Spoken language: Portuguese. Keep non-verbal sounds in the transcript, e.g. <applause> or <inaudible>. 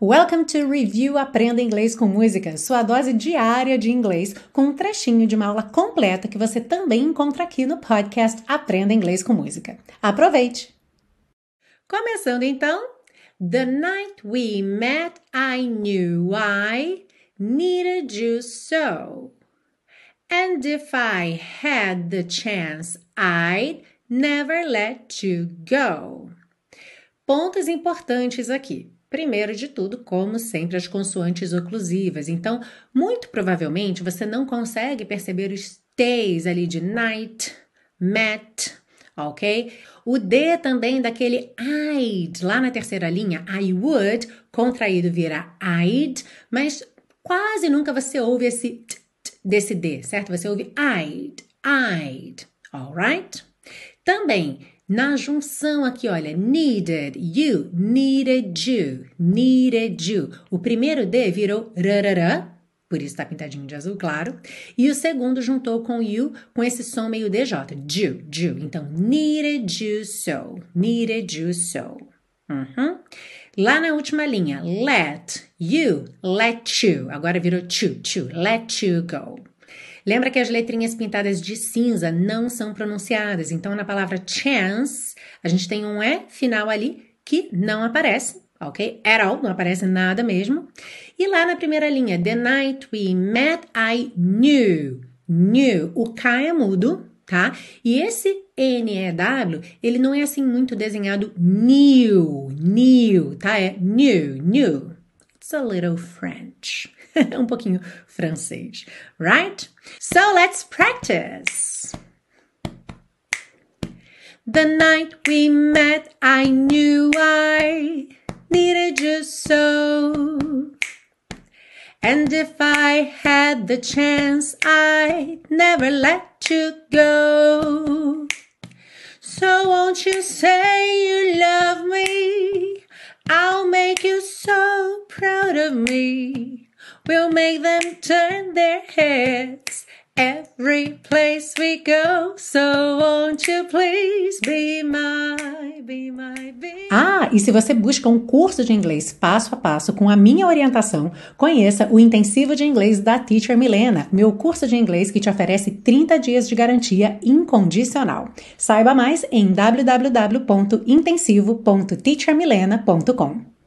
Welcome to Review Aprenda Inglês com Música, sua dose diária de inglês, com um trechinho de uma aula completa que você também encontra aqui no podcast Aprenda Inglês com Música. Aproveite! Começando então. The night we met, I knew I needed you so. And if I had the chance, I'd never let you go. Pontos importantes aqui. Primeiro de tudo, como sempre, as consoantes oclusivas. Então, muito provavelmente você não consegue perceber os T's ali de night, met, ok? O D também daquele I'd, lá na terceira linha, I would, contraído vira I'd, mas quase nunca você ouve esse t, t desse D, certo? Você ouve I'd, I'd, alright? Também na junção aqui, olha, needed you, needed you, needed you. O primeiro D virou rarará, por isso está pintadinho de azul claro. E o segundo juntou com you, com esse som meio DJ, ju, ju. Então, needed you so, needed you so. Uhum. Lá na última linha, let you, let you. Agora virou to, to, let you go. Lembra que as letrinhas pintadas de cinza não são pronunciadas. Então, na palavra chance, a gente tem um E final ali que não aparece, ok? At all, não aparece nada mesmo. E lá na primeira linha, the night we met, I knew. Knew. O K é mudo, tá? E esse N-E-W, ele não é assim muito desenhado new, new, tá? É new, new. It's a little French. <laughs> um pouquinho francês, right? So let's practice. The night we met, I knew I needed you so. And if I had the chance, I'd never let you go. So won't you say me. We'll make them turn their heads every place we go. So won't you please be my, be my, be Ah, e se você busca um curso de inglês passo a passo com a minha orientação, conheça o Intensivo de Inglês da Teacher Milena, meu curso de inglês que te oferece 30 dias de garantia incondicional. Saiba mais em www.intensivo.teachermilena.com.